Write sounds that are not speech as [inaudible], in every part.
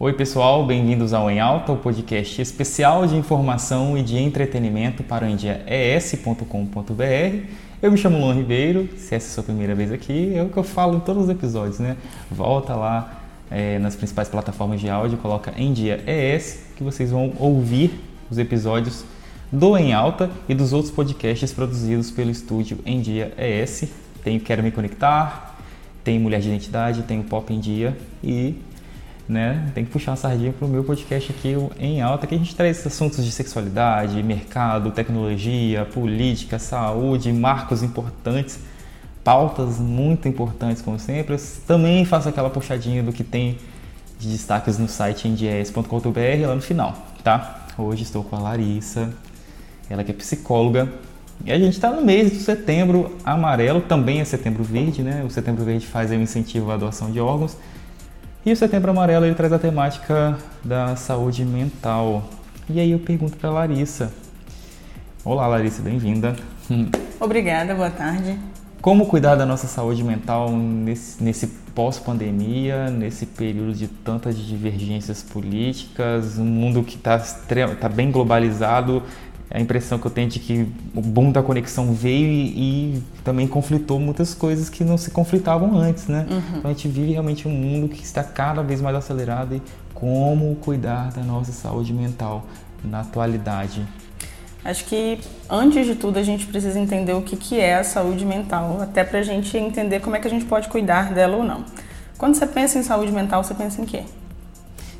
Oi, pessoal, bem-vindos ao Em Alta, o podcast especial de informação e de entretenimento para o endiaes.com.br. Eu me chamo Luan Ribeiro, se essa é a sua primeira vez aqui, é o que eu falo em todos os episódios, né? Volta lá é, nas principais plataformas de áudio, coloca Em Dia ES, que vocês vão ouvir os episódios do Em Alta e dos outros podcasts produzidos pelo estúdio Em Dia ES. Tem Quero Me Conectar, tem Mulher de Identidade, tem o Pop em Dia e né? Tem que puxar a sardinha para o meu podcast aqui em alta, que a gente traz assuntos de sexualidade, mercado, tecnologia, política, saúde, marcos importantes, pautas muito importantes, como sempre. Eu também faço aquela puxadinha do que tem de destaques no site endies.com.br lá no final, tá? Hoje estou com a Larissa, ela que é psicóloga. E a gente está no mês do setembro amarelo, também é setembro verde, né? O setembro verde faz um incentivo à doação de órgãos. E o Setembro Amarelo ele traz a temática da saúde mental. E aí eu pergunto para Larissa. Olá, Larissa, bem-vinda. [laughs] Obrigada, boa tarde. Como cuidar da nossa saúde mental nesse, nesse pós-pandemia, nesse período de tantas divergências políticas, um mundo que está tá bem globalizado, a impressão que eu tenho de que o boom da conexão veio e, e também conflitou muitas coisas que não se conflitavam antes, né? Uhum. Então a gente vive realmente um mundo que está cada vez mais acelerado e como cuidar da nossa saúde mental na atualidade. Acho que antes de tudo a gente precisa entender o que, que é a saúde mental, até para a gente entender como é que a gente pode cuidar dela ou não. Quando você pensa em saúde mental, você pensa em quê?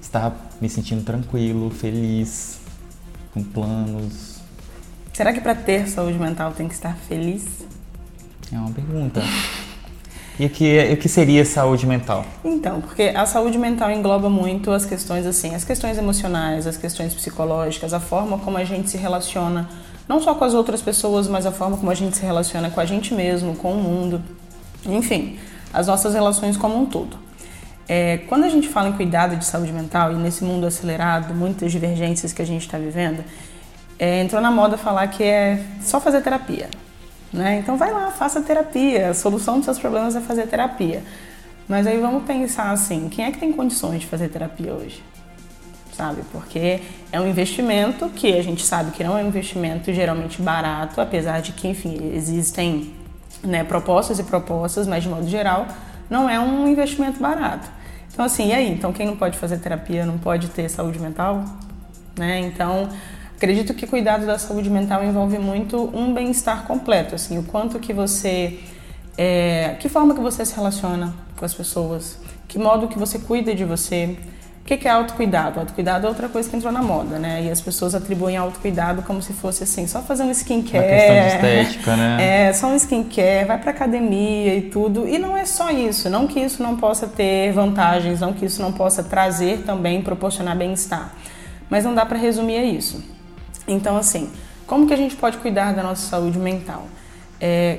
Estar me sentindo tranquilo, feliz, com planos, Será que para ter saúde mental tem que estar feliz? É uma pergunta. E o que, o que seria saúde mental? Então, porque a saúde mental engloba muito as questões assim, as questões emocionais, as questões psicológicas, a forma como a gente se relaciona, não só com as outras pessoas, mas a forma como a gente se relaciona com a gente mesmo, com o mundo, enfim, as nossas relações como um todo. É, quando a gente fala em cuidado de saúde mental e nesse mundo acelerado, muitas divergências que a gente está vivendo, é, entrou na moda falar que é só fazer terapia. Né? Então vai lá, faça terapia. A solução dos seus problemas é fazer terapia. Mas aí vamos pensar assim, quem é que tem condições de fazer terapia hoje? Sabe? Porque é um investimento que a gente sabe que não é um investimento geralmente barato, apesar de que, enfim, existem né, propostas e propostas, mas de modo geral não é um investimento barato. Então assim, e aí? Então quem não pode fazer terapia não pode ter saúde mental? Né? Então Acredito que cuidado da saúde mental envolve muito um bem-estar completo, assim, o quanto que você, é, que forma que você se relaciona com as pessoas, que modo que você cuida de você. O que é autocuidado? Autocuidado é outra coisa que entrou na moda, né? E as pessoas atribuem autocuidado como se fosse assim, só fazer um skincare. Uma questão de estética, né? [laughs] É, só um skincare, vai pra academia e tudo. E não é só isso, não que isso não possa ter vantagens, não que isso não possa trazer também, proporcionar bem-estar. Mas não dá para resumir a isso. Então, assim, como que a gente pode cuidar da nossa saúde mental? É,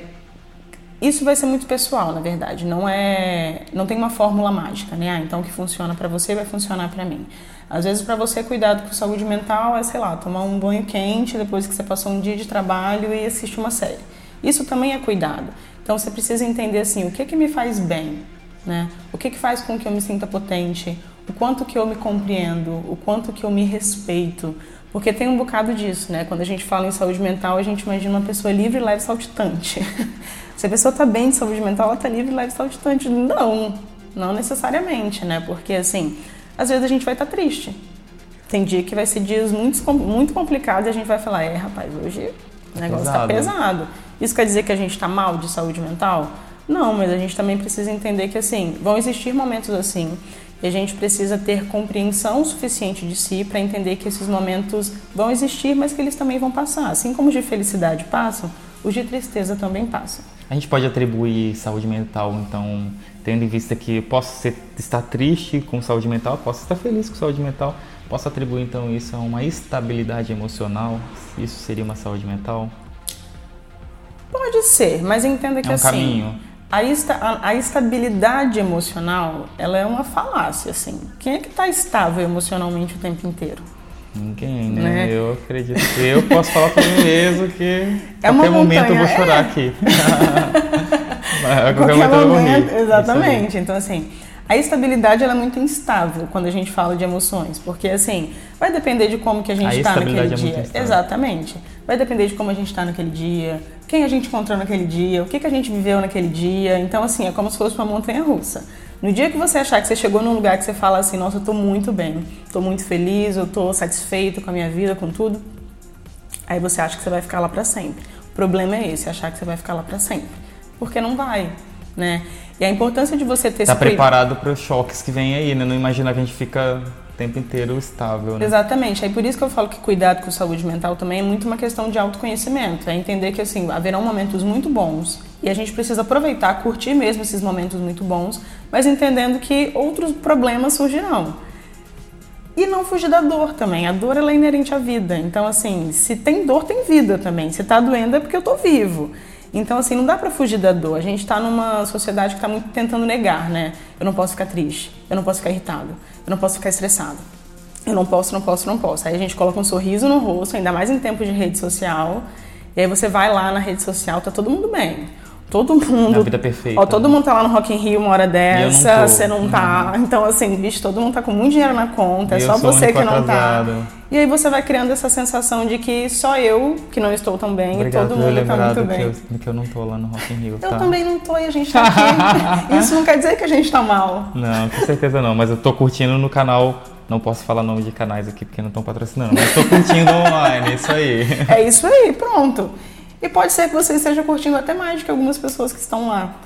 isso vai ser muito pessoal, na verdade. Não é, não tem uma fórmula mágica, né? Ah, então o que funciona para você vai funcionar para mim. Às vezes para você cuidar com saúde mental é, sei lá, tomar um banho quente depois que você passou um dia de trabalho e assistir uma série. Isso também é cuidado. Então você precisa entender assim, o que que me faz bem, né? O que que faz com que eu me sinta potente? O quanto que eu me compreendo? O quanto que eu me respeito? Porque tem um bocado disso, né? Quando a gente fala em saúde mental, a gente imagina uma pessoa livre, leve e saltitante. [laughs] Se a pessoa está bem de saúde mental, ela está livre, leve e saltitante. Não, não necessariamente, né? Porque, assim, às vezes a gente vai estar tá triste. Tem dia que vai ser dias muito, muito complicados e a gente vai falar, é, rapaz, hoje o negócio está pesado. Isso quer dizer que a gente está mal de saúde mental? Não, mas a gente também precisa entender que, assim, vão existir momentos assim e a gente precisa ter compreensão suficiente de si para entender que esses momentos vão existir, mas que eles também vão passar. Assim como os de felicidade passam, os de tristeza também passam. A gente pode atribuir saúde mental, então, tendo em vista que posso ser, estar triste com saúde mental, posso estar feliz com saúde mental, posso atribuir então isso a uma estabilidade emocional? Isso seria uma saúde mental? Pode ser, mas entenda que é um assim. Caminho a, esta, a, estabilidade emocional, ela é uma falácia, assim. Quem é que está estável emocionalmente o tempo inteiro? Ninguém, né? né? Eu acredito. Eu posso falar para mim mesmo que [laughs] é a qualquer momento eu vou chorar é. aqui. [laughs] a qualquer, qualquer momento, eu vou rir. Exatamente. Então, assim, A estabilidade ela é muito instável quando a gente fala de emoções, porque assim, vai depender de como que a gente está naquele é dia. Exatamente. Vai depender de como a gente está naquele dia, quem a gente encontrou naquele dia, o que, que a gente viveu naquele dia. Então, assim, é como se fosse uma montanha russa. No dia que você achar que você chegou num lugar que você fala assim, nossa, eu tô muito bem, tô muito feliz, eu tô satisfeito com a minha vida, com tudo, aí você acha que você vai ficar lá para sempre. O problema é esse, achar que você vai ficar lá para sempre. Porque não vai, né? E a importância de você ter tá preparado para os choques que vem aí, né? Não imaginar que a gente fica tempo inteiro estável, né? Exatamente. Aí por isso que eu falo que cuidado com saúde mental também é muito uma questão de autoconhecimento. É entender que assim, haverão momentos muito bons e a gente precisa aproveitar, curtir mesmo esses momentos muito bons, mas entendendo que outros problemas surgirão. E não fugir da dor também. A dor ela é inerente à vida. Então, assim, se tem dor, tem vida também. Se tá doendo é porque eu tô vivo. Então, assim, não dá para fugir da dor. A gente está numa sociedade que está muito tentando negar, né? Eu não posso ficar triste, eu não posso ficar irritado, eu não posso ficar estressado. Eu não posso, não posso, não posso. Aí a gente coloca um sorriso no rosto, ainda mais em tempo de rede social. E aí você vai lá na rede social, tá todo mundo bem. Todo mundo. Na vida perfeita. Ó, todo mundo tá lá no Rock in Rio uma hora dessa, não você não tá. Uhum. Então, assim, bicho, todo mundo tá com muito dinheiro na conta, é só você que não tá. E aí você vai criando essa sensação de que só eu que não estou tão bem Obrigado e todo mundo tá muito bem. Que eu, que eu não tô lá no Rock in Rio. Eu tá? também não tô e a gente tá aqui. [laughs] Isso não quer dizer que a gente tá mal. Não, com certeza não, mas eu tô curtindo no canal não posso falar nome de canais aqui porque não estão patrocinando, mas estou curtindo online, é isso aí. É isso aí, pronto. E pode ser que você esteja curtindo até mais do que algumas pessoas que estão lá.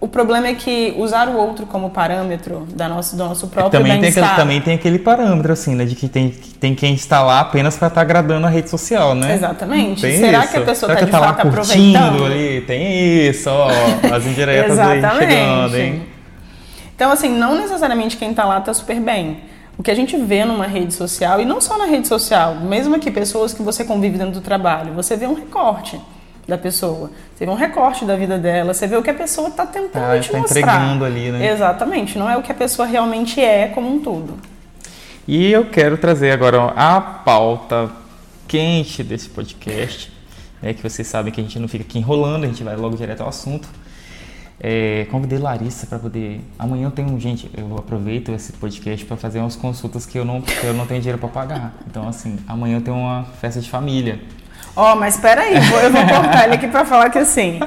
O problema é que usar o outro como parâmetro da nosso, do nosso próprio também tem aquele, Também tem aquele parâmetro, assim, né? De que tem, tem quem está lá apenas para estar tá agradando a rede social, né? Exatamente. Tem Será isso? que a pessoa está de tá fato aproveitando? ali? Tem isso, ó. As indiretas aí [laughs] chegando, hein? Então, assim, não necessariamente quem está lá está super bem o que a gente vê numa rede social, e não só na rede social, mesmo aqui pessoas que você convive dentro do trabalho, você vê um recorte da pessoa. Você vê um recorte da vida dela, você vê o que a pessoa está tentando ah, te tá mostrar. entregando ali, né? Exatamente, não é o que a pessoa realmente é como um todo. E eu quero trazer agora a pauta quente desse podcast, né, que vocês sabem que a gente não fica aqui enrolando, a gente vai logo direto ao assunto. É, convidei Larissa para poder. Amanhã eu tenho gente, eu aproveito esse podcast para fazer umas consultas que eu não, que eu não tenho dinheiro para pagar. Então assim, amanhã eu tenho uma festa de família. Ó, oh, mas espera aí, eu vou cortar ele aqui para falar que assim,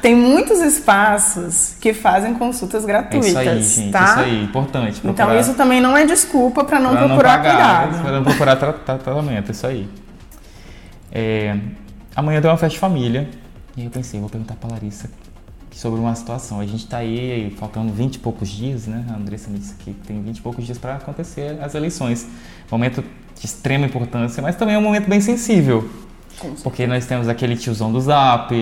tem muitos espaços que fazem consultas gratuitas, é isso aí, gente, tá? Isso aí, importante. Procurar, então isso também não é desculpa para não procurar não pagar, cuidado. Para não procurar tratamento, isso aí. É, amanhã tem uma festa de família e eu pensei, vou perguntar para Larissa sobre uma situação. A gente está aí faltando 20 e poucos dias, né? A Andressa me disse que tem 20 e poucos dias para acontecer as eleições. Momento de extrema importância, mas também é um momento bem sensível. Porque nós temos aquele tiozão do Zap,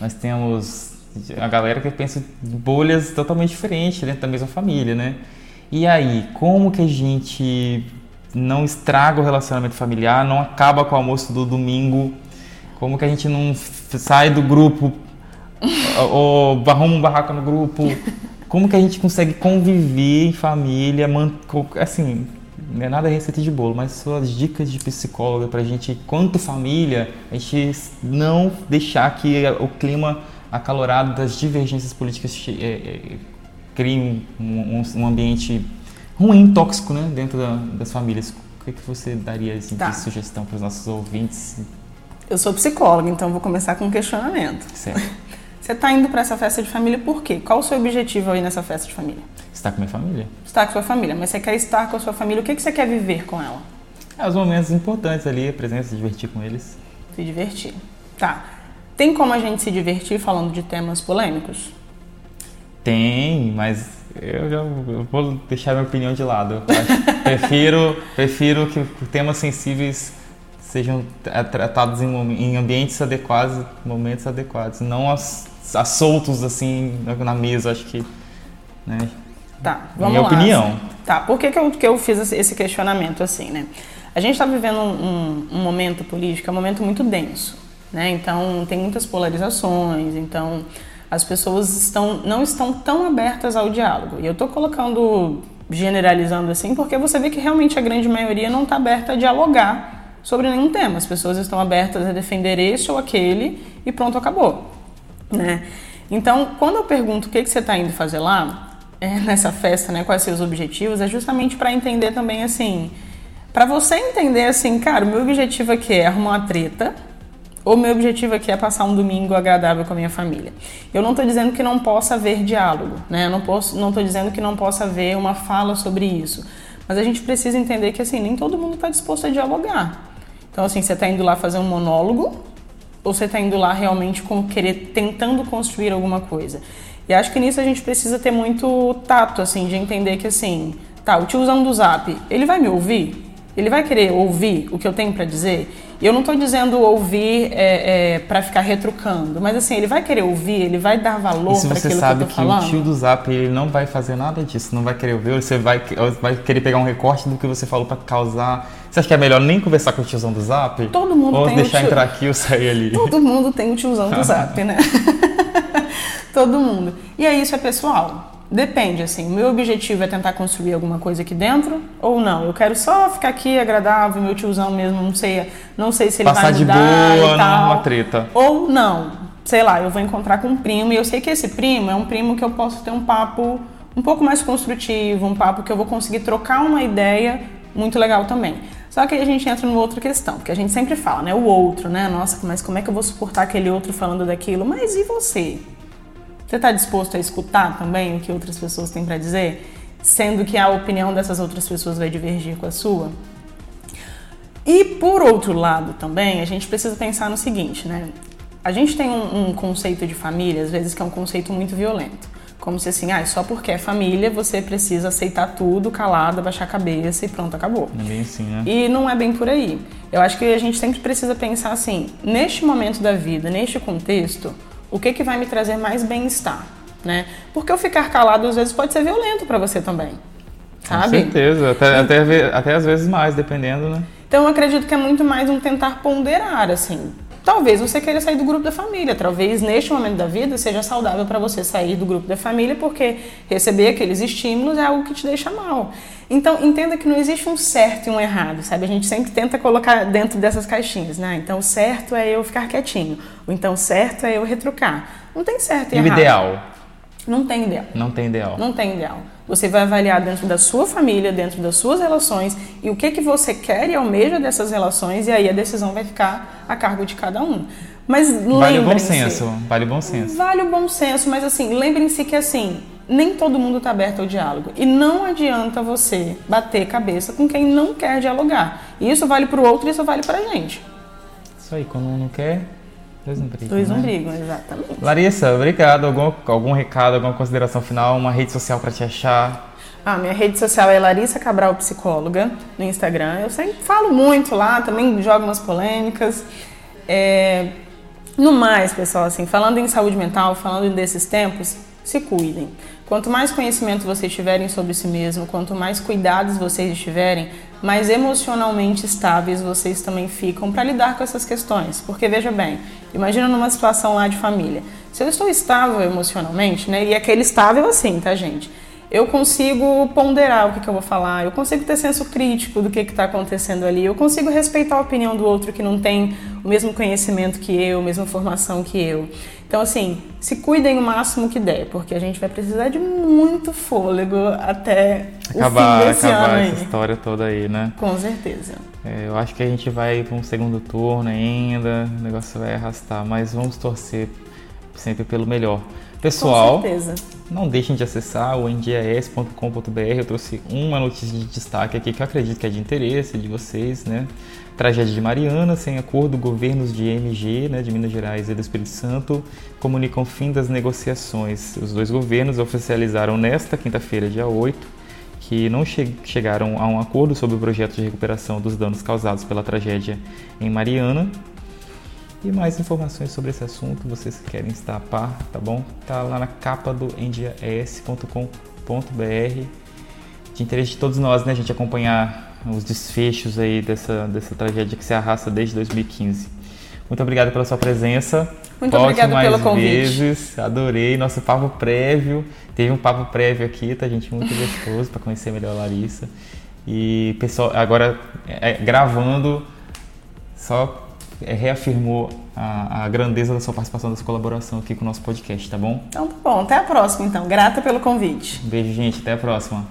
nós temos a galera que pensa em bolhas totalmente diferentes dentro da mesma família, né? E aí, como que a gente não estraga o relacionamento familiar, não acaba com o almoço do domingo? Como que a gente não sai do grupo ou arruma um barraco no grupo. Como que a gente consegue conviver em família, assim, não é nada receita de bolo, mas suas dicas de psicóloga pra gente, quanto família, a gente não deixar que o clima acalorado das divergências políticas é, é, crie um, um, um, ambiente ruim, tóxico, né, dentro da, das famílias. O que, que você daria assim, tá. de sugestão para os nossos ouvintes? Eu sou psicóloga, então vou começar com um questionamento. Certo. Você está indo para essa festa de família por quê? Qual o seu objetivo aí nessa festa de família? Estar com minha família. Estar com sua família, mas você quer estar com a sua família, o que, que você quer viver com ela? É, os momentos importantes ali, a presença, se divertir com eles. Se divertir. Tá. Tem como a gente se divertir falando de temas polêmicos? Tem, mas eu já eu vou deixar minha opinião de lado. prefiro, [laughs] prefiro que temas sensíveis sejam tratados em, ambientes adequados, momentos adequados, não as soltos assim na mesa, acho que. Né? Tá, vamos Minha lá. opinião. Tá, por que, que, eu, que eu fiz esse questionamento assim, né? A gente está vivendo um, um, um, momento político, é um momento muito denso, né? Então tem muitas polarizações, então as pessoas estão, não estão tão abertas ao diálogo. E eu estou colocando, generalizando assim, porque você vê que realmente a grande maioria não está aberta a dialogar sobre nenhum tema. As pessoas estão abertas a defender esse ou aquele e pronto, acabou né? Então, quando eu pergunto o que, que você está indo fazer lá, é, [laughs] nessa festa, né? Quais seus objetivos, é justamente para entender também assim, para você entender assim, cara, o meu objetivo aqui é arrumar uma treta, ou meu objetivo aqui é passar um domingo agradável com a minha família. Eu não estou dizendo que não possa haver diálogo, né? Eu não posso, não estou dizendo que não possa haver uma fala sobre isso, mas a gente precisa entender que assim nem todo mundo está disposto a dialogar. Então assim, você está indo lá fazer um monólogo ou você está indo lá realmente com querer tentando construir alguma coisa? E acho que nisso a gente precisa ter muito tato, assim, de entender que assim, tá, o tiozão do Zap, ele vai me ouvir? Ele vai querer ouvir o que eu tenho para dizer? E eu não estou dizendo ouvir é, é, para ficar retrucando, mas assim, ele vai querer ouvir, ele vai dar valor para aquilo que eu sabe que falando. o tio do Zap ele não vai fazer nada disso, não vai querer ouvir, você vai, vai querer pegar um recorte do que você falou para causar. Você acha que é melhor nem conversar com o tiozão do Zap? Todo mundo ou tem deixar o tio... entrar aqui ou sair ali? Todo mundo tem o tiozão do Zap, né? [laughs] Todo mundo. E aí isso é pessoal. Depende, assim, o meu objetivo é tentar construir alguma coisa aqui dentro ou não. Eu quero só ficar aqui agradável, meu tiozão mesmo, não sei, não sei se ele Passar vai de mudar boa, e tal. treta. Ou não, sei lá, eu vou encontrar com um primo e eu sei que esse primo é um primo que eu posso ter um papo um pouco mais construtivo, um papo que eu vou conseguir trocar uma ideia muito legal também. Só que aí a gente entra numa outra questão, porque a gente sempre fala, né, o outro, né? Nossa, mas como é que eu vou suportar aquele outro falando daquilo? Mas e você? Você está disposto a escutar também o que outras pessoas têm para dizer, sendo que a opinião dessas outras pessoas vai divergir com a sua? E por outro lado também, a gente precisa pensar no seguinte, né? A gente tem um, um conceito de família, às vezes, que é um conceito muito violento. Como se assim, ah, só porque é família você precisa aceitar tudo, calado, baixar a cabeça e pronto, acabou. É bem assim, né? E não é bem por aí. Eu acho que a gente sempre precisa pensar assim, neste momento da vida, neste contexto, o que, que vai me trazer mais bem-estar, né? Porque eu ficar calado às vezes pode ser violento para você também, sabe? Com certeza, até, até, até às vezes mais, dependendo, né? Então eu acredito que é muito mais um tentar ponderar, assim. Talvez você queira sair do grupo da família, talvez neste momento da vida seja saudável para você sair do grupo da família, porque receber aqueles estímulos é algo que te deixa mal. Então entenda que não existe um certo e um errado, sabe? A gente sempre tenta colocar dentro dessas caixinhas, né? Então o certo é eu ficar quietinho, ou então o certo é eu retrucar. Não tem certo e, E o errado. ideal? Não tem ideal. Não tem ideal. Não tem ideal. Você vai avaliar dentro da sua família, dentro das suas relações e o que que você quer e almeja dessas relações e aí a decisão vai ficar a cargo de cada um. Mas Vale o bom senso, vale o bom senso. Vale o bom senso, mas assim, lembrem-se que assim, nem todo mundo está aberto ao diálogo. E não adianta você bater cabeça com quem não quer dialogar. E isso vale para o outro e isso vale para a gente. Isso aí, quando um não quer, dois brigam. Dois né? exatamente. Larissa, obrigado. Algum, algum recado, alguma consideração final, uma rede social para te achar? Ah, minha rede social é Larissa Cabral Psicóloga no Instagram. Eu sempre falo muito lá, também jogo umas polêmicas. É, No mais, pessoal, assim, falando em saúde mental, falando desses tempos, se cuidem. Quanto mais conhecimento vocês tiverem sobre si mesmo, quanto mais cuidados vocês estiverem, mais emocionalmente estáveis vocês também ficam para lidar com essas questões. Porque veja bem, imagina numa situação lá de família. Se eu estou estável emocionalmente, né? E aquele estável assim, tá, gente? eu consigo ponderar o que, que eu vou falar, eu consigo ter senso crítico do que está acontecendo ali, eu consigo respeitar a opinião do outro que não tem o mesmo conhecimento que eu, a mesma formação que eu. Então, assim, se cuidem o máximo que der, porque a gente vai precisar de muito fôlego até Acabar, o fim desse acabar ano essa aí. história toda aí, né? Com certeza. É, eu acho que a gente vai para um segundo turno ainda, o negócio vai arrastar, mas vamos torcer sempre pelo melhor. Pessoal, não deixem de acessar o endias.com.br. Eu trouxe uma notícia de destaque aqui que eu acredito que é de interesse de vocês, né? Tragédia de Mariana, sem acordo, governos de MG, né, de Minas Gerais e do Espírito Santo, comunicam o fim das negociações. Os dois governos oficializaram nesta quinta-feira, dia 8, que não che chegaram a um acordo sobre o projeto de recuperação dos danos causados pela tragédia em Mariana. E mais informações sobre esse assunto, vocês que querem estar a par, tá bom? Tá lá na capa do endiaes.com.br. De interesse de todos nós, né, a gente acompanhar os desfechos aí dessa, dessa tragédia que se arrasta desde 2015. Muito obrigado pela sua presença. Muito Volte obrigada mais pelo convite. vezes. Adorei nosso papo prévio. Teve um papo prévio aqui, tá gente muito gostoso para conhecer melhor a Larissa. E pessoal, agora é, gravando só é, reafirmou a, a, grandeza da sua participação, da sua colaboração aqui com o nosso podcast, tá bom? Então tá bom, até a próxima então. Grata pelo convite. Um beijo, gente, até a próxima.